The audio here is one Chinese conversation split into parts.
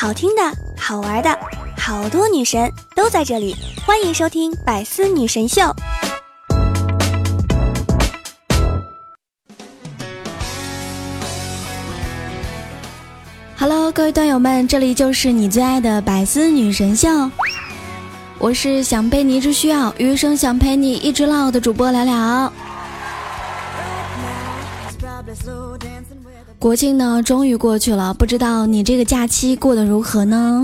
好听的、好玩的，好多女神都在这里，欢迎收听《百思女神秀》。Hello，各位段友们，这里就是你最爱的《百思女神秀》，我是想被你一直需要，余生想陪你一直唠的主播聊聊。国庆呢，终于过去了，不知道你这个假期过得如何呢？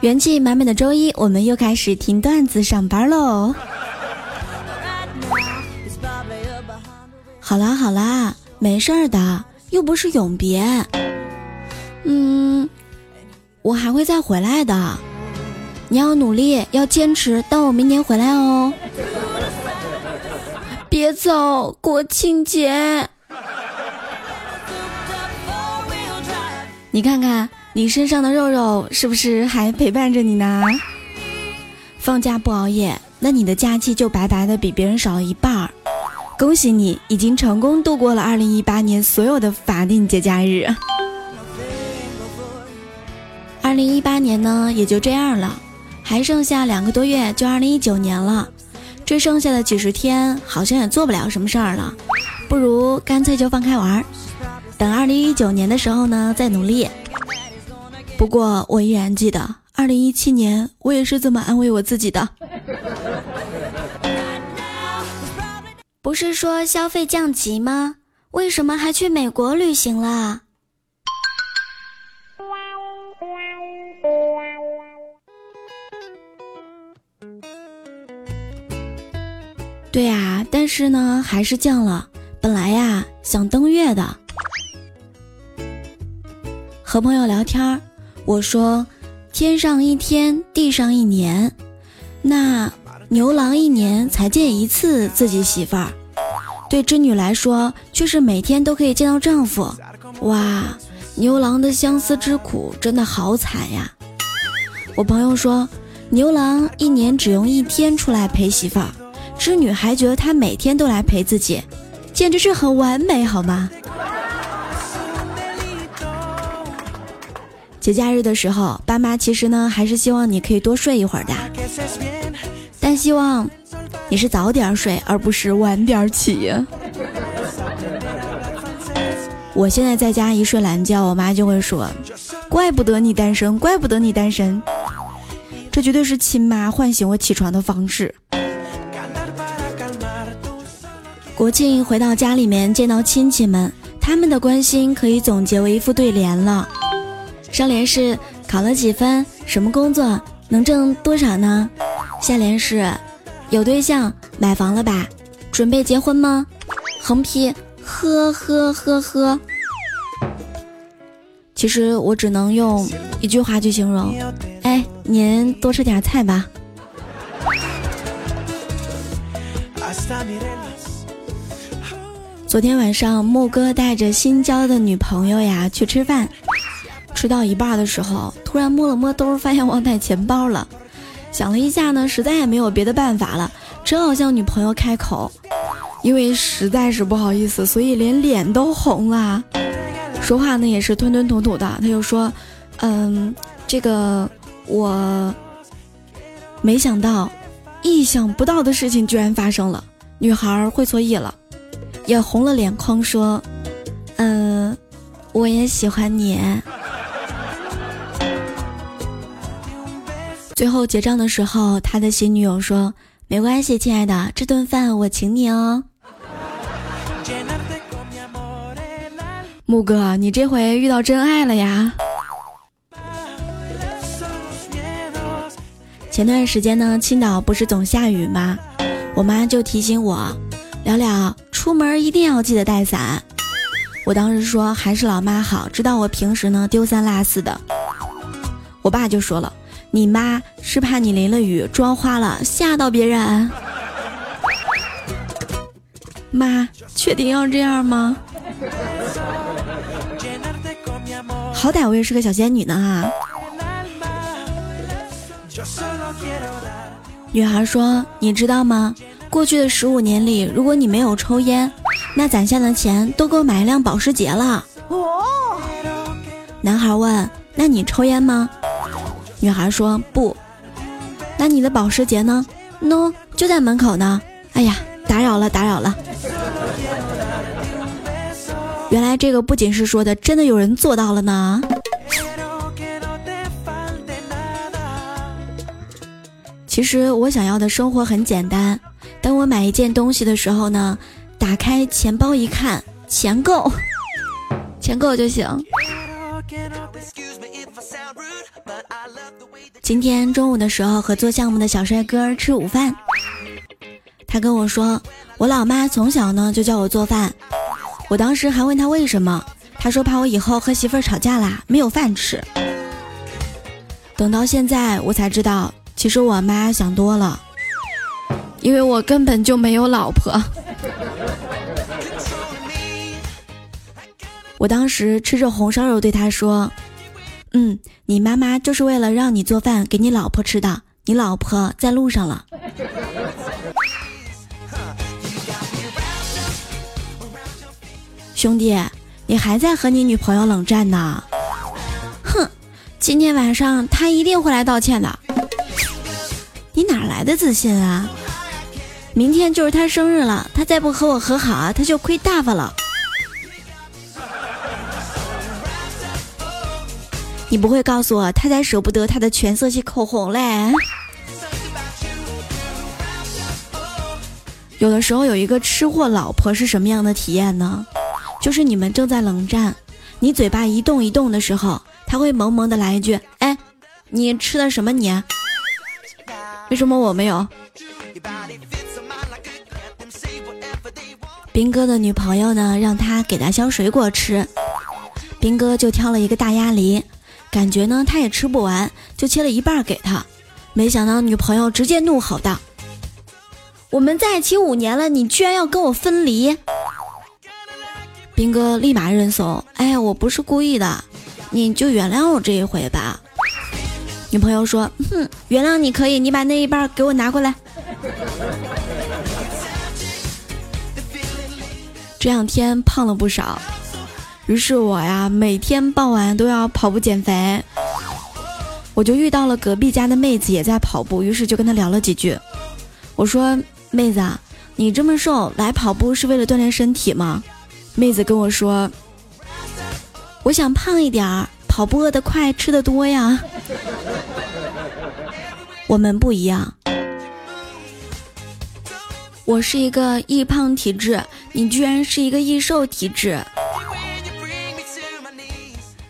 元气满满的周一，我们又开始听段子上班喽。好啦好啦，没事儿的，又不是永别。嗯，我还会再回来的，你要努力，要坚持，等我明年回来哦。别走，国庆节。你看看你身上的肉肉是不是还陪伴着你呢？放假不熬夜，那你的假期就白白的比别人少了一半儿。恭喜你，已经成功度过了二零一八年所有的法定节假日。二零一八年呢，也就这样了，还剩下两个多月就二零一九年了。这剩下的几十天，好像也做不了什么事儿了，不如干脆就放开玩儿。等二零一九年的时候呢，再努力。不过我依然记得，二零一七年我也是这么安慰我自己的。不是说消费降级吗？为什么还去美国旅行了？对呀，但是呢，还是降了。本来呀，想登月的。和朋友聊天儿我说：“天上一天，地上一年，那牛郎一年才见一次自己媳妇儿，对织女来说却是每天都可以见到丈夫。哇，牛郎的相思之苦真的好惨呀！”我朋友说：“牛郎一年只用一天出来陪媳妇儿，织女还觉得他每天都来陪自己，简直是很完美，好吗？”节假日的时候，爸妈其实呢还是希望你可以多睡一会儿的，但希望你是早点睡，而不是晚点起。我现在在家一睡懒觉，我妈就会说：“怪不得你单身，怪不得你单身。”这绝对是亲妈唤醒我起床的方式。国庆回到家里面见到亲戚们，他们的关心可以总结为一副对联了。上联是考了几分，什么工作，能挣多少呢？下联是有对象，买房了吧？准备结婚吗？横批呵呵呵呵。其实我只能用一句话去形容，哎，您多吃点菜吧。昨天晚上，木哥带着新交的女朋友呀去吃饭。吃到一半的时候，突然摸了摸兜，发现忘带钱包了。想了一下呢，实在也没有别的办法了，只好向女朋友开口。因为实在是不好意思，所以连脸都红了。说话呢也是吞吞吐吐的。他就说：“嗯，这个我没想到，意想不到的事情居然发生了。”女孩会错意了，也红了脸眶说：“嗯，我也喜欢你。”最后结账的时候，他的新女友说：“没关系，亲爱的，这顿饭我请你哦。”木哥，你这回遇到真爱了呀！前段时间呢，青岛不是总下雨吗？我妈就提醒我，聊聊出门一定要记得带伞。我当时说还是老妈好，知道我平时呢丢三落四的。我爸就说了。你妈是怕你淋了雨妆花了，吓到别人。妈，确定要这样吗？好歹我也是个小仙女呢哈。女孩说：“你知道吗？过去的十五年里，如果你没有抽烟，那攒下的钱都够买一辆保时捷了。”男孩问。那你抽烟吗？女孩说不。那你的保时捷呢？no，就在门口呢。哎呀，打扰了，打扰了。原来这个不仅是说的，真的有人做到了呢。其实我想要的生活很简单。当我买一件东西的时候呢，打开钱包一看，钱够，钱够就行。今天中午的时候和做项目的小帅哥吃午饭，他跟我说，我老妈从小呢就教我做饭。我当时还问他为什么，他说怕我以后和媳妇吵架啦，没有饭吃。等到现在我才知道，其实我妈想多了，因为我根本就没有老婆。我当时吃着红烧肉对他说：“嗯，你妈妈就是为了让你做饭给你老婆吃的，你老婆在路上了。”兄弟，你还在和你女朋友冷战呢？哼，今天晚上他一定会来道歉的。你哪来的自信啊？明天就是他生日了，他再不和我和好啊，他就亏大发了。你不会告诉我他才舍不得他的全色系口红嘞？有的时候有一个吃货老婆是什么样的体验呢？就是你们正在冷战，你嘴巴一动一动的时候，他会萌萌的来一句：“哎，你吃的什么？你为什么我没有？”兵哥的女朋友呢，让他给他削水果吃，兵哥就挑了一个大鸭梨，感觉呢他也吃不完，就切了一半给他，没想到女朋友直接怒吼道：“我们在一起五年了，你居然要跟我分离！”兵哥立马认怂，哎，我不是故意的，你就原谅我这一回吧。女朋友说，哼，原谅你可以，你把那一半给我拿过来。这两天胖了不少，于是我呀，每天傍晚都要跑步减肥。我就遇到了隔壁家的妹子也在跑步，于是就跟她聊了几句。我说，妹子，你这么瘦，来跑步是为了锻炼身体吗？妹子跟我说：“我想胖一点儿，跑步饿得快，吃的多呀。”我们不一样，我是一个易胖体质，你居然是一个易瘦体质。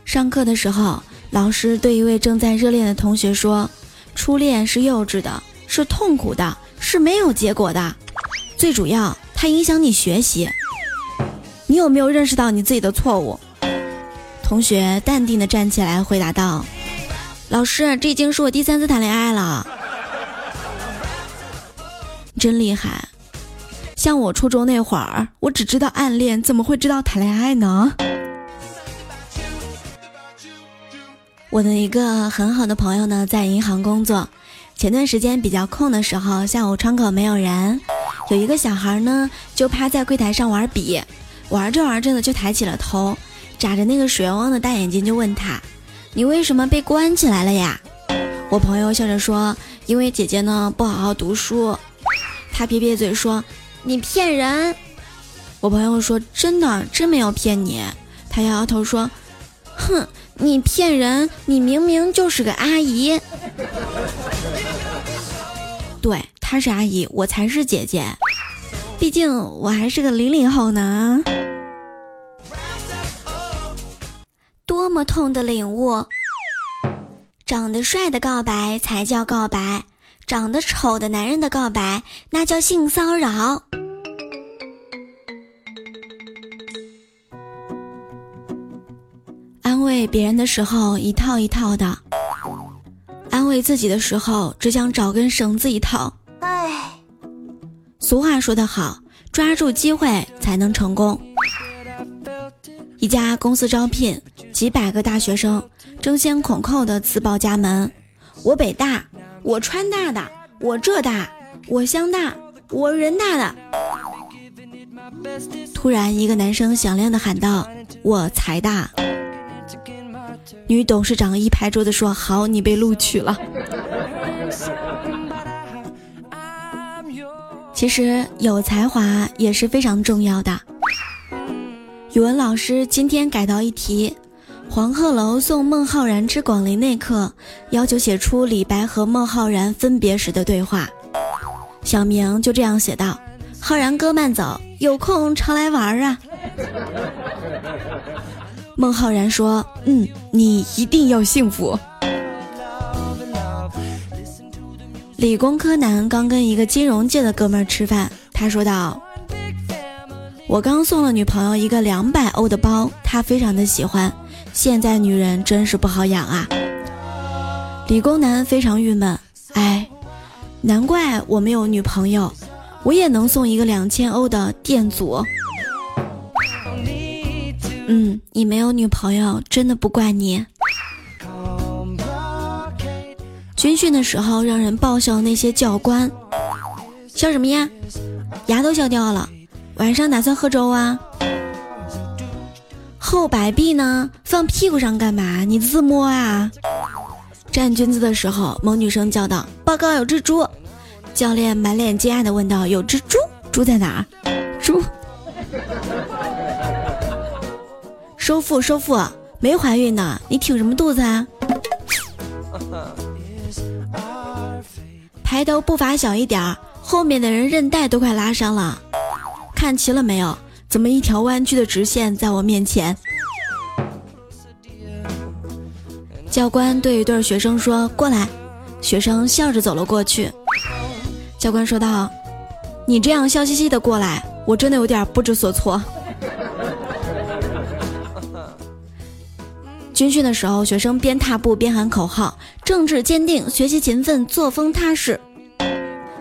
上课的时候，老师对一位正在热恋的同学说：“初恋是幼稚的，是痛苦的，是没有结果的，最主要，它影响你学习。”你有没有认识到你自己的错误？同学淡定的站起来回答道：“老师，这已经是我第三次谈恋爱了，真厉害！像我初中那会儿，我只知道暗恋，怎么会知道谈恋爱呢？”我的一个很好的朋友呢，在银行工作，前段时间比较空的时候，下午窗口没有人，有一个小孩呢，就趴在柜台上玩笔。玩着玩着呢，就抬起了头，眨着那个水汪汪的大眼睛，就问他：“你为什么被关起来了呀？”我朋友笑着说：“因为姐姐呢不好好读书。”他撇撇嘴说：“你骗人！”我朋友说：“真的，真没有骗你。”他摇摇头说：“哼，你骗人！你明明就是个阿姨。”对，她是阿姨，我才是姐姐。毕竟我还是个零零后呢。多么痛的领悟！长得帅的告白才叫告白，长得丑的男人的告白那叫性骚扰。别人的时候一套一套的，安慰自己的时候只想找根绳子一套。唉。俗话说得好，抓住机会才能成功。一家公司招聘几百个大学生，争先恐后的自报家门：我北大，我川大的，我浙大，我湘大，我人大的。突然，一个男生响亮的喊道：“我财大。”女董事长一拍桌子说：“好，你被录取了。”其实有才华也是非常重要的。语文老师今天改到一题：黄鹤楼送孟浩然之广陵那刻，要求写出李白和孟浩然分别时的对话。小明就这样写道：“浩然哥慢走，有空常来玩啊。”孟浩然说：“嗯，你一定要幸福。”理工科男刚跟一个金融界的哥们儿吃饭，他说道：“我刚送了女朋友一个两百欧的包，她非常的喜欢。现在女人真是不好养啊。”理工男非常郁闷，哎，难怪我没有女朋友，我也能送一个两千欧的电阻。嗯，你没有女朋友，真的不怪你。军训的时候，让人爆笑那些教官，笑什么呀？牙都笑掉了。晚上打算喝粥啊？后摆臂呢？放屁股上干嘛？你自摸啊？站军姿的时候，某女生叫道：“报告有只猪。”教练满脸惊讶的问道：“有只猪？猪在哪儿收腹，收腹，没怀孕呢，你挺什么肚子啊？抬头步伐小一点儿，后面的人韧带都快拉伤了。看齐了没有？怎么一条弯曲的直线在我面前？教官对一对学生说：“过来。”学生笑着走了过去。教官说道：“你这样笑嘻嘻的过来，我真的有点不知所措。”军训的时候，学生边踏步边喊口号：“政治坚定，学习勤奋，作风踏实。”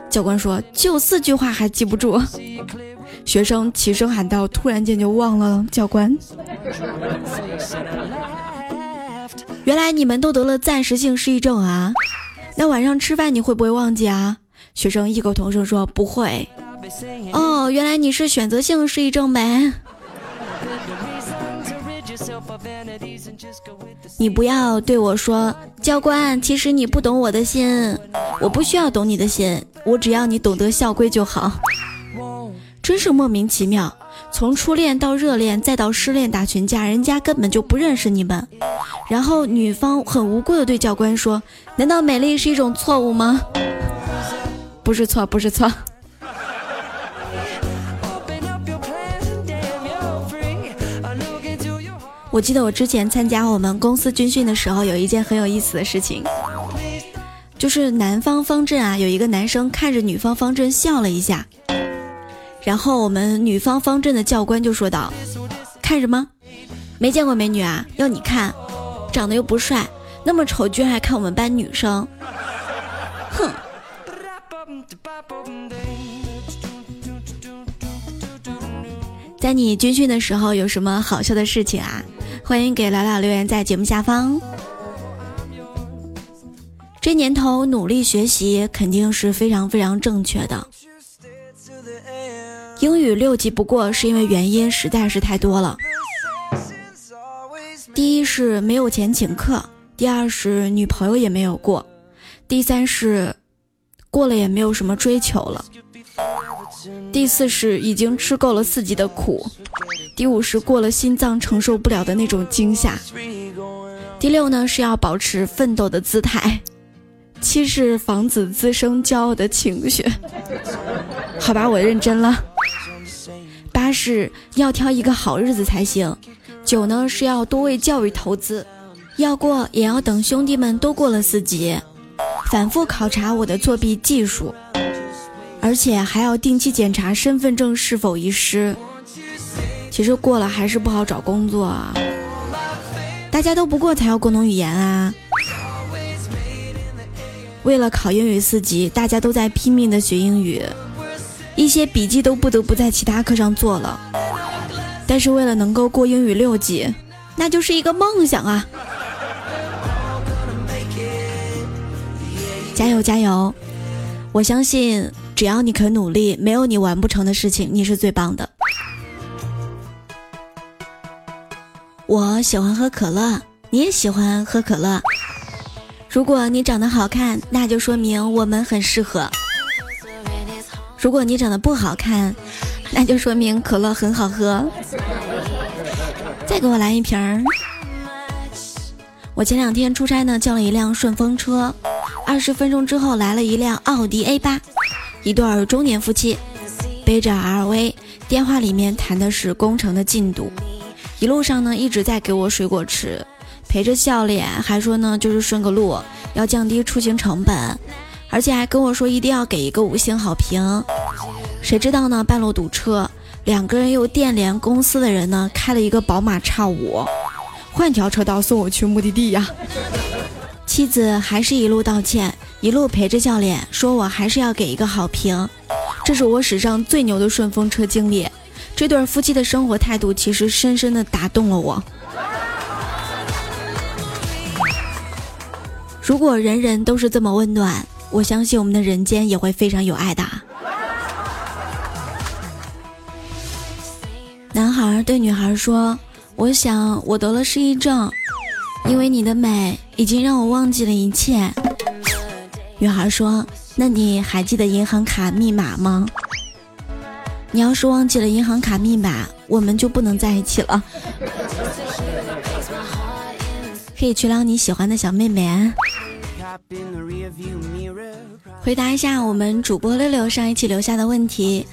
教官说：“就四句话还记不住。”学生齐声喊道：“突然间就忘了。”教官，原来你们都得了暂时性失忆症啊？那晚上吃饭你会不会忘记啊？学生异口同声说：“不会。”哦，原来你是选择性失忆症呗。你不要对我说，教官，其实你不懂我的心，我不需要懂你的心，我只要你懂得校规就好。真是莫名其妙，从初恋到热恋再到失恋打群架，人家根本就不认识你们。然后女方很无辜的对教官说：“难道美丽是一种错误吗？”不是错，不是错。我记得我之前参加我们公司军训的时候，有一件很有意思的事情，就是南方方阵啊，有一个男生看着女方方阵笑了一下，然后我们女方方阵的教官就说道：“看什么？没见过美女啊？要你看，长得又不帅，那么丑，居然还看我们班女生，哼！”在你军训的时候有什么好笑的事情啊？欢迎给聊聊留言在节目下方。这年头努力学习肯定是非常非常正确的。英语六级不过是因为原因实在是太多了。第一是没有钱请客，第二是女朋友也没有过，第三是过了也没有什么追求了，第四是已经吃够了四级的苦。第五是过了心脏承受不了的那种惊吓，第六呢是要保持奋斗的姿态，七是防止滋生骄傲的情绪。好吧，我认真了。八是要挑一个好日子才行。九呢是要多为教育投资，要过也要等兄弟们都过了四级，反复考察我的作弊技术，而且还要定期检查身份证是否遗失。其实过了还是不好找工作啊，大家都不过才要共同语言啊。为了考英语四级，大家都在拼命的学英语，一些笔记都不得不在其他课上做了。但是为了能够过英语六级，那就是一个梦想啊！加油加油！我相信只要你肯努力，没有你完不成的事情，你是最棒的。我喜欢喝可乐，你也喜欢喝可乐。如果你长得好看，那就说明我们很适合；如果你长得不好看，那就说明可乐很好喝。再给我来一瓶儿。我前两天出差呢，叫了一辆顺风车，二十分钟之后来了一辆奥迪 A 八，一对中年夫妻背着 LV，电话里面谈的是工程的进度，一路上呢一直在给我水果吃，陪着笑脸，还说呢就是顺个路，要降低出行成本，而且还跟我说一定要给一个五星好评。谁知道呢半路堵车，两个人又电联公司的人呢开了一个宝马叉五。换条车道送我去目的地呀！妻子还是一路道歉，一路陪着笑脸，说我还是要给一个好评。这是我史上最牛的顺风车经历。这对夫妻的生活态度其实深深的打动了我。如果人人都是这么温暖，我相信我们的人间也会非常有爱的。男孩对女孩说。我想我得了失忆症，因为你的美已经让我忘记了一切。女孩说：“那你还记得银行卡密码吗？你要是忘记了银行卡密码，我们就不能在一起了。可以去撩你喜欢的小妹妹。”回答一下我们主播六六上一期留下的问题：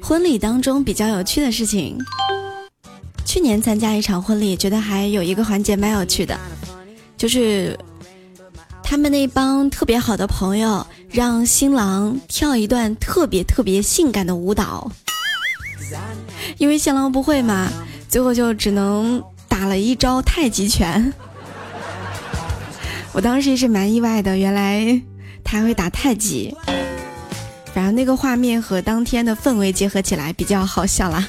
婚礼当中比较有趣的事情。去年参加一场婚礼，觉得还有一个环节蛮有趣的，就是他们那帮特别好的朋友让新郎跳一段特别特别性感的舞蹈，因为新郎不会嘛，最后就只能打了一招太极拳。我当时也是蛮意外的，原来他会打太极，反正那个画面和当天的氛围结合起来比较好笑啦。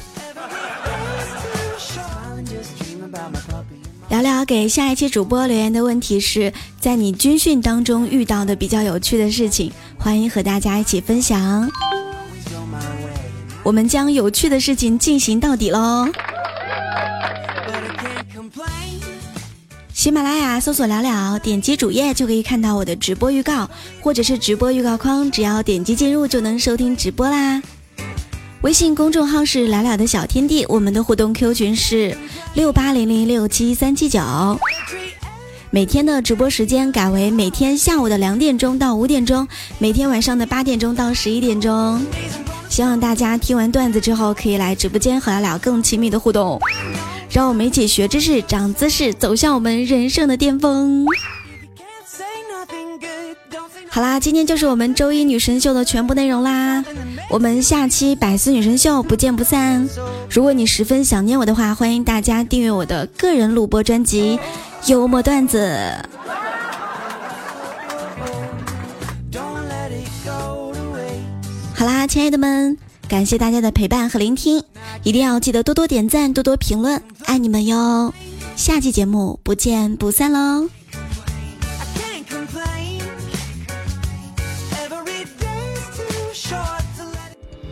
聊聊给下一期主播留言的问题是在你军训当中遇到的比较有趣的事情，欢迎和大家一起分享。我们将有趣的事情进行到底喽！喜马拉雅搜索聊聊，点击主页就可以看到我的直播预告，或者是直播预告框，只要点击进入就能收听直播啦。微信公众号是聊聊的小天地，我们的互动 Q 群是六八零零六七三七九。每天的直播时间改为每天下午的两点钟到五点钟，每天晚上的八点钟到十一点钟。希望大家听完段子之后，可以来直播间和聊聊更亲密的互动，让我们一起学知识、长姿势，走向我们人生的巅峰。好啦，今天就是我们周一女神秀的全部内容啦。我们下期百思女神秀不见不散。如果你十分想念我的话，欢迎大家订阅我的个人录播专辑《幽默段子》。好啦，亲爱的们，感谢大家的陪伴和聆听，一定要记得多多点赞，多多评论，爱你们哟！下期节目不见不散喽！